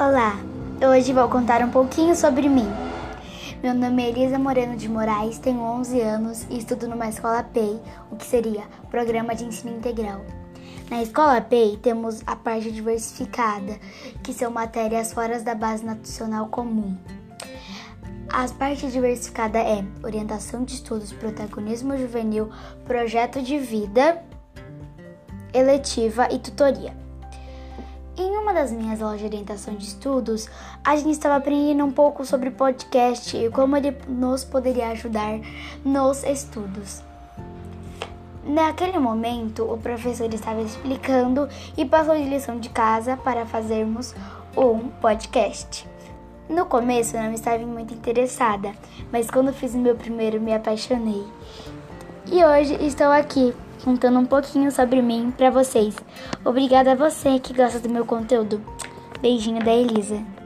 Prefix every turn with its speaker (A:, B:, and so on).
A: Olá, hoje vou contar um pouquinho sobre mim. Meu nome é Elisa Moreno de Moraes, tenho 11 anos e estudo numa escola PEI, o que seria Programa de Ensino Integral. Na escola PEI temos a parte diversificada, que são matérias fora da base nacional comum. A parte diversificada é orientação de estudos, protagonismo juvenil, projeto de vida, eletiva e tutoria. Em uma das minhas aulas de orientação de estudos, a gente estava aprendendo um pouco sobre podcast e como ele nos poderia ajudar nos estudos. Naquele momento, o professor estava explicando e passou de lição de casa para fazermos um podcast. No começo eu não estava muito interessada, mas quando fiz o meu primeiro me apaixonei. E hoje estou aqui contando um pouquinho sobre mim para vocês. Obrigada a você que gosta do meu conteúdo. Beijinho da Elisa.